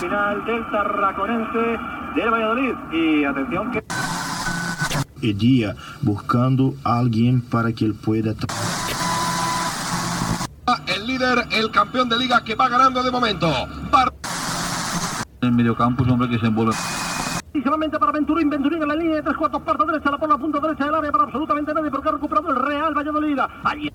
final del Tarraconense del Valladolid. Y atención que... Edía buscando a alguien para que él pueda... El líder, el campeón de liga que va ganando de momento. Bar el mediocampo es un hombre que se envuelve. Y solamente para Venturín, Venturín en la línea de tres cuartos, parte derecha, la por la punta derecha del área para absolutamente nadie, porque ha recuperado el Real Valladolid. Allí.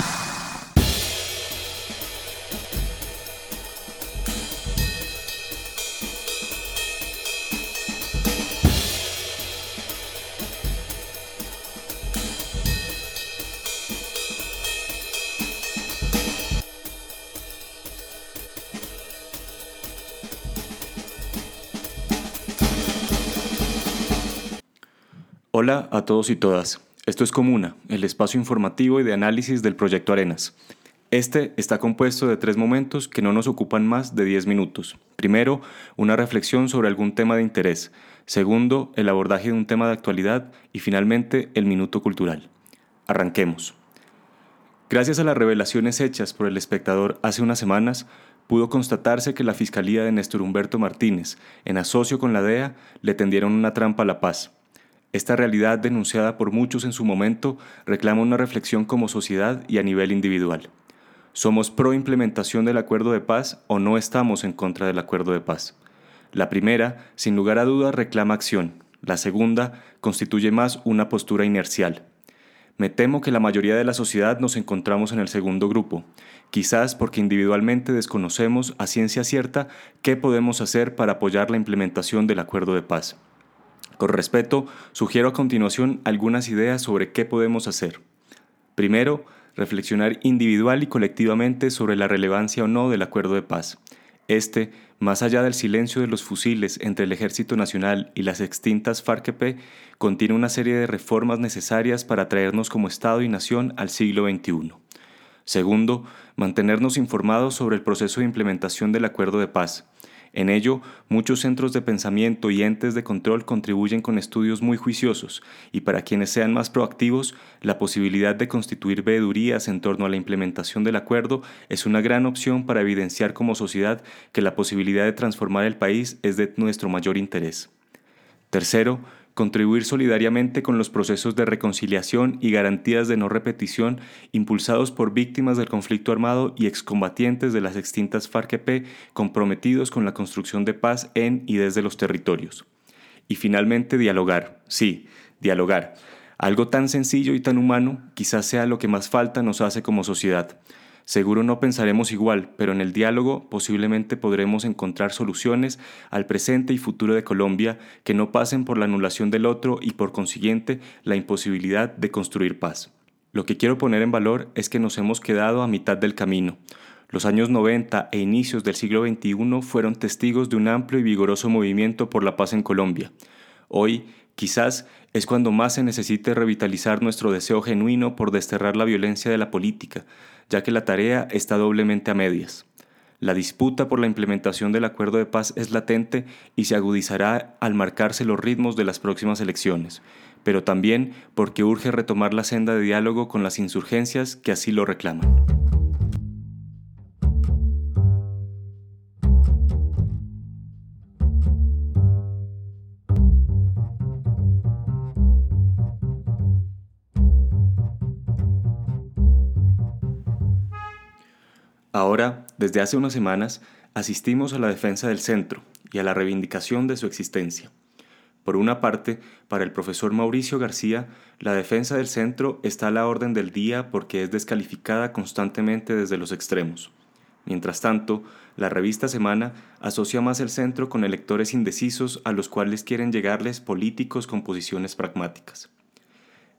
Hola a todos y todas. Esto es Comuna, el espacio informativo y de análisis del Proyecto Arenas. Este está compuesto de tres momentos que no nos ocupan más de 10 minutos. Primero, una reflexión sobre algún tema de interés. Segundo, el abordaje de un tema de actualidad. Y finalmente, el minuto cultural. Arranquemos. Gracias a las revelaciones hechas por el espectador hace unas semanas, pudo constatarse que la Fiscalía de Néstor Humberto Martínez, en asocio con la DEA, le tendieron una trampa a la paz esta realidad denunciada por muchos en su momento reclama una reflexión como sociedad y a nivel individual. ¿Somos pro implementación del acuerdo de paz o no estamos en contra del acuerdo de paz? La primera, sin lugar a dudas, reclama acción. La segunda constituye más una postura inercial. Me temo que la mayoría de la sociedad nos encontramos en el segundo grupo, quizás porque individualmente desconocemos a ciencia cierta qué podemos hacer para apoyar la implementación del acuerdo de paz. Con respeto, sugiero a continuación algunas ideas sobre qué podemos hacer. Primero, reflexionar individual y colectivamente sobre la relevancia o no del acuerdo de paz. Este, más allá del silencio de los fusiles entre el Ejército Nacional y las extintas FARC-EP, contiene una serie de reformas necesarias para traernos como Estado y nación al siglo XXI. Segundo, mantenernos informados sobre el proceso de implementación del acuerdo de paz. En ello, muchos centros de pensamiento y entes de control contribuyen con estudios muy juiciosos y para quienes sean más proactivos, la posibilidad de constituir veedurías en torno a la implementación del acuerdo es una gran opción para evidenciar como sociedad que la posibilidad de transformar el país es de nuestro mayor interés. Tercero, contribuir solidariamente con los procesos de reconciliación y garantías de no repetición impulsados por víctimas del conflicto armado y excombatientes de las extintas FARC-EP comprometidos con la construcción de paz en y desde los territorios. Y finalmente, dialogar. Sí, dialogar. Algo tan sencillo y tan humano quizás sea lo que más falta nos hace como sociedad. Seguro no pensaremos igual, pero en el diálogo posiblemente podremos encontrar soluciones al presente y futuro de Colombia que no pasen por la anulación del otro y por consiguiente la imposibilidad de construir paz. Lo que quiero poner en valor es que nos hemos quedado a mitad del camino. Los años 90 e inicios del siglo XXI fueron testigos de un amplio y vigoroso movimiento por la paz en Colombia. Hoy, quizás, es cuando más se necesite revitalizar nuestro deseo genuino por desterrar la violencia de la política, ya que la tarea está doblemente a medias. La disputa por la implementación del acuerdo de paz es latente y se agudizará al marcarse los ritmos de las próximas elecciones, pero también porque urge retomar la senda de diálogo con las insurgencias que así lo reclaman. Desde hace unas semanas, asistimos a la defensa del centro y a la reivindicación de su existencia. Por una parte, para el profesor Mauricio García, la defensa del centro está a la orden del día porque es descalificada constantemente desde los extremos. Mientras tanto, la revista Semana asocia más el centro con electores indecisos a los cuales quieren llegarles políticos con posiciones pragmáticas.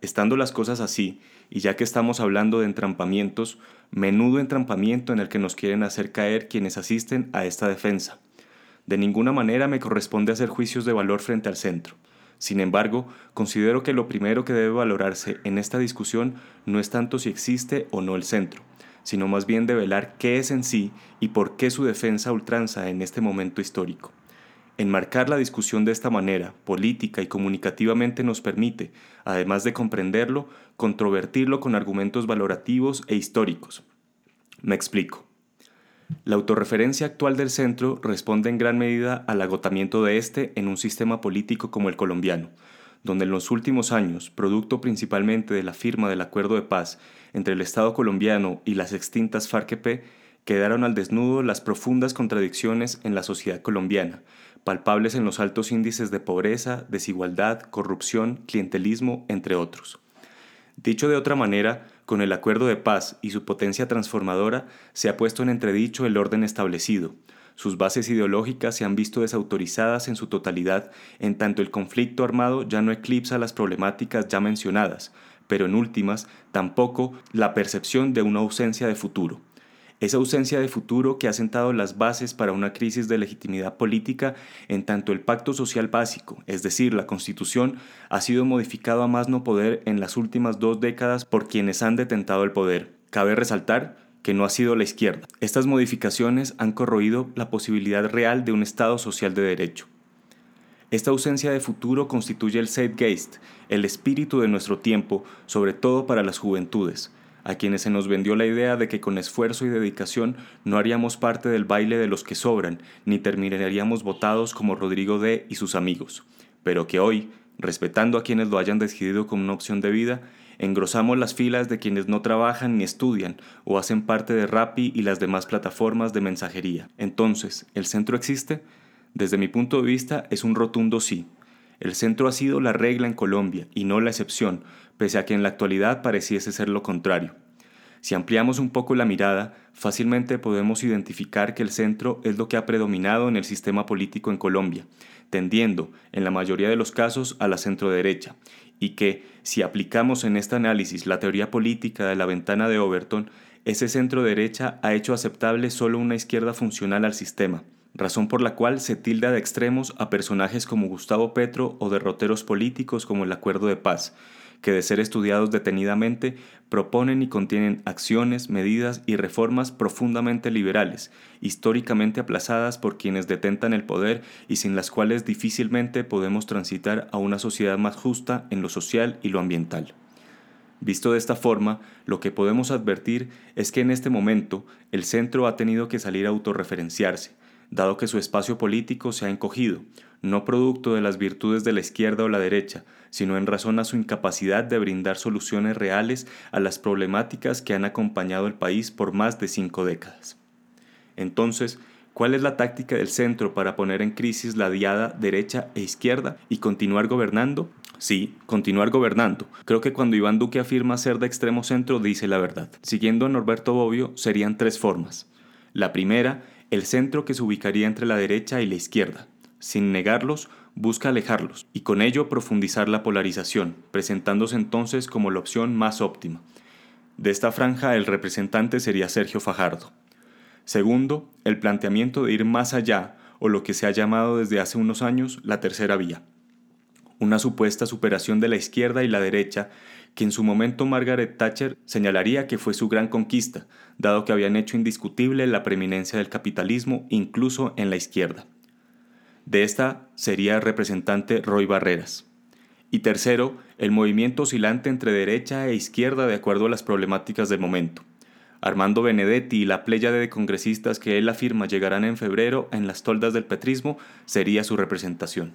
Estando las cosas así, y ya que estamos hablando de entrampamientos, menudo entrampamiento en el que nos quieren hacer caer quienes asisten a esta defensa. De ninguna manera me corresponde hacer juicios de valor frente al centro. Sin embargo, considero que lo primero que debe valorarse en esta discusión no es tanto si existe o no el centro, sino más bien develar qué es en sí y por qué su defensa ultranza en este momento histórico. Enmarcar la discusión de esta manera, política y comunicativamente, nos permite, además de comprenderlo, controvertirlo con argumentos valorativos e históricos. Me explico. La autorreferencia actual del centro responde en gran medida al agotamiento de este en un sistema político como el colombiano, donde en los últimos años, producto principalmente de la firma del acuerdo de paz entre el Estado colombiano y las extintas FARC-EP, quedaron al desnudo las profundas contradicciones en la sociedad colombiana, palpables en los altos índices de pobreza, desigualdad, corrupción, clientelismo, entre otros. Dicho de otra manera, con el acuerdo de paz y su potencia transformadora se ha puesto en entredicho el orden establecido. Sus bases ideológicas se han visto desautorizadas en su totalidad, en tanto el conflicto armado ya no eclipsa las problemáticas ya mencionadas, pero en últimas tampoco la percepción de una ausencia de futuro. Esa ausencia de futuro que ha sentado las bases para una crisis de legitimidad política en tanto el pacto social básico, es decir, la constitución, ha sido modificado a más no poder en las últimas dos décadas por quienes han detentado el poder. Cabe resaltar que no ha sido la izquierda. Estas modificaciones han corroído la posibilidad real de un Estado social de derecho. Esta ausencia de futuro constituye el Zeitgeist, el espíritu de nuestro tiempo, sobre todo para las juventudes, a quienes se nos vendió la idea de que con esfuerzo y dedicación no haríamos parte del baile de los que sobran, ni terminaríamos votados como Rodrigo D. y sus amigos, pero que hoy, respetando a quienes lo hayan decidido como una opción de vida, engrosamos las filas de quienes no trabajan ni estudian o hacen parte de Rappi y las demás plataformas de mensajería. Entonces, ¿el centro existe? Desde mi punto de vista es un rotundo sí. El centro ha sido la regla en Colombia y no la excepción, pese a que en la actualidad pareciese ser lo contrario. Si ampliamos un poco la mirada, fácilmente podemos identificar que el centro es lo que ha predominado en el sistema político en Colombia, tendiendo, en la mayoría de los casos, a la centroderecha, y que, si aplicamos en este análisis la teoría política de la ventana de Overton, ese centro derecha ha hecho aceptable solo una izquierda funcional al sistema, razón por la cual se tilda de extremos a personajes como Gustavo Petro o derroteros políticos como el Acuerdo de Paz, que de ser estudiados detenidamente proponen y contienen acciones, medidas y reformas profundamente liberales, históricamente aplazadas por quienes detentan el poder y sin las cuales difícilmente podemos transitar a una sociedad más justa en lo social y lo ambiental. Visto de esta forma, lo que podemos advertir es que en este momento el centro ha tenido que salir a autorreferenciarse, dado que su espacio político se ha encogido, no producto de las virtudes de la izquierda o la derecha, sino en razón a su incapacidad de brindar soluciones reales a las problemáticas que han acompañado el país por más de cinco décadas. Entonces, ¿cuál es la táctica del centro para poner en crisis la diada derecha e izquierda y continuar gobernando? Sí, continuar gobernando. Creo que cuando Iván Duque afirma ser de extremo centro dice la verdad. Siguiendo a Norberto Bobbio, serían tres formas. La primera el centro que se ubicaría entre la derecha y la izquierda. Sin negarlos, busca alejarlos y con ello profundizar la polarización, presentándose entonces como la opción más óptima. De esta franja el representante sería Sergio Fajardo. Segundo, el planteamiento de ir más allá, o lo que se ha llamado desde hace unos años la tercera vía. Una supuesta superación de la izquierda y la derecha que en su momento Margaret Thatcher señalaría que fue su gran conquista, dado que habían hecho indiscutible la preeminencia del capitalismo incluso en la izquierda. De esta sería representante Roy Barreras. Y tercero, el movimiento oscilante entre derecha e izquierda de acuerdo a las problemáticas del momento. Armando Benedetti y la pléyade de congresistas que él afirma llegarán en febrero en las toldas del petrismo sería su representación.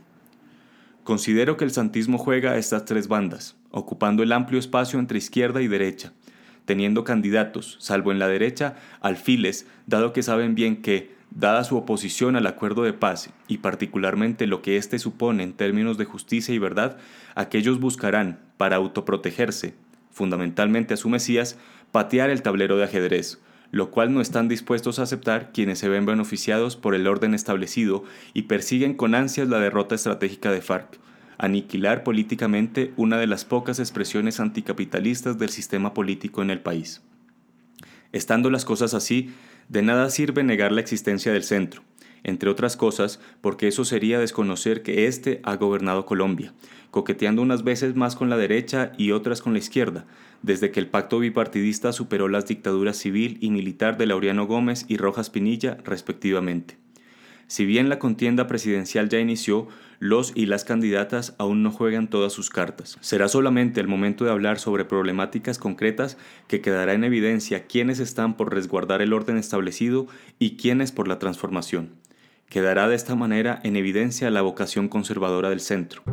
Considero que el santismo juega a estas tres bandas, ocupando el amplio espacio entre izquierda y derecha, teniendo candidatos, salvo en la derecha, alfiles, dado que saben bien que, dada su oposición al acuerdo de paz y particularmente lo que éste supone en términos de justicia y verdad, aquellos buscarán, para autoprotegerse, fundamentalmente a su Mesías, patear el tablero de ajedrez, lo cual no están dispuestos a aceptar quienes se ven beneficiados por el orden establecido y persiguen con ansias la derrota estratégica de FARC, aniquilar políticamente una de las pocas expresiones anticapitalistas del sistema político en el país. Estando las cosas así, de nada sirve negar la existencia del centro, entre otras cosas porque eso sería desconocer que éste ha gobernado Colombia, coqueteando unas veces más con la derecha y otras con la izquierda, desde que el pacto bipartidista superó las dictaduras civil y militar de Laureano Gómez y Rojas Pinilla, respectivamente. Si bien la contienda presidencial ya inició, los y las candidatas aún no juegan todas sus cartas. Será solamente el momento de hablar sobre problemáticas concretas que quedará en evidencia quiénes están por resguardar el orden establecido y quiénes por la transformación. Quedará de esta manera en evidencia la vocación conservadora del centro.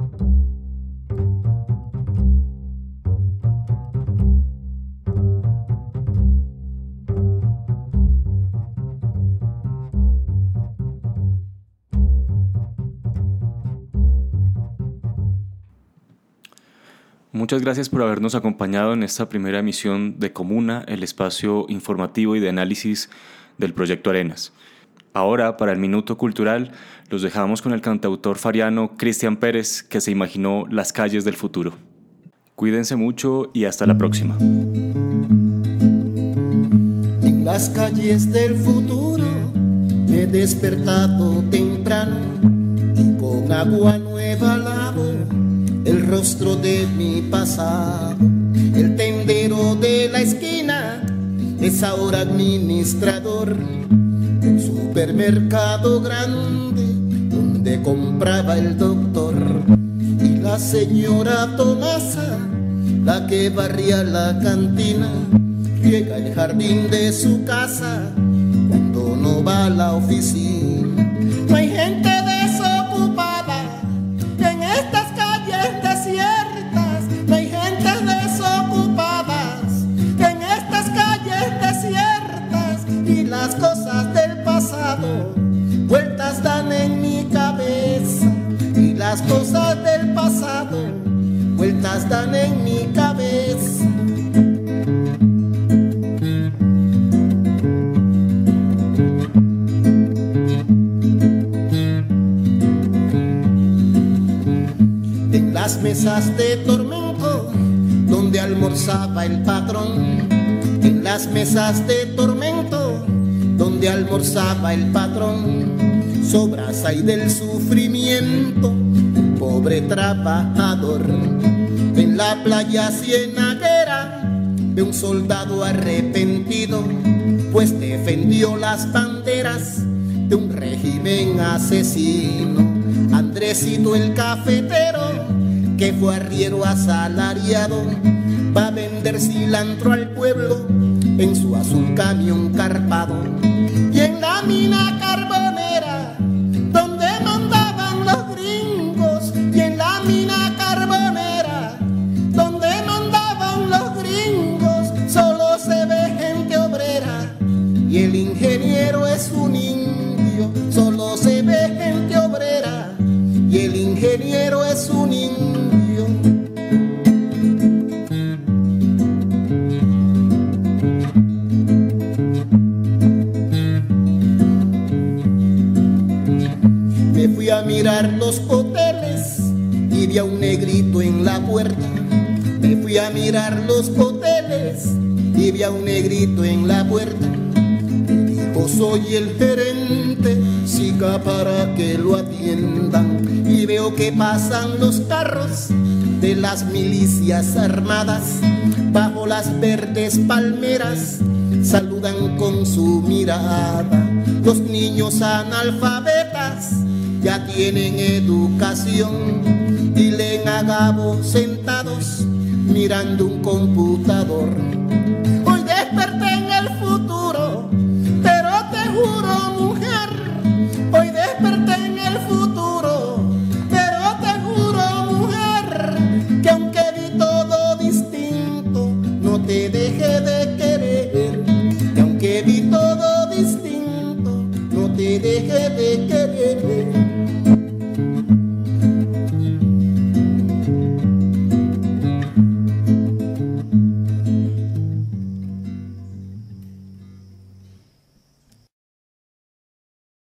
Muchas gracias por habernos acompañado en esta primera emisión de Comuna, el espacio informativo y de análisis del proyecto Arenas. Ahora, para el Minuto Cultural, los dejamos con el cantautor fariano Cristian Pérez, que se imaginó las calles del futuro. Cuídense mucho y hasta la próxima. En las calles del futuro me he despertado temprano y con agua nueva lavo el rostro de mi pasado. El tendero de la esquina es ahora administrador supermercado grande donde compraba el doctor. Y la señora Tomasa, la que barría la cantina, riega el jardín de su casa cuando no va a la oficina. Cosas del pasado vueltas dan en mi cabeza. En las mesas de tormento donde almorzaba el patrón, en las mesas de tormento donde almorzaba el patrón, sobras hay del sufrimiento, pobre trabajador. En la playa cienaguera de un soldado arrepentido, pues defendió las banderas de un régimen asesino. Andresito el cafetero, que fue arriero asalariado, va a vender cilantro al pueblo en su azul camión carpado mirar los hoteles y vi a un negrito en la puerta. Me fui a mirar los hoteles y vi a un negrito en la puerta. Dijo, soy el gerente, siga para que lo atiendan. Y veo que pasan los carros de las milicias armadas bajo las verdes palmeras. Saludan con su mirada los niños analfabetas ya tienen educación y leen a sentados mirando un computador.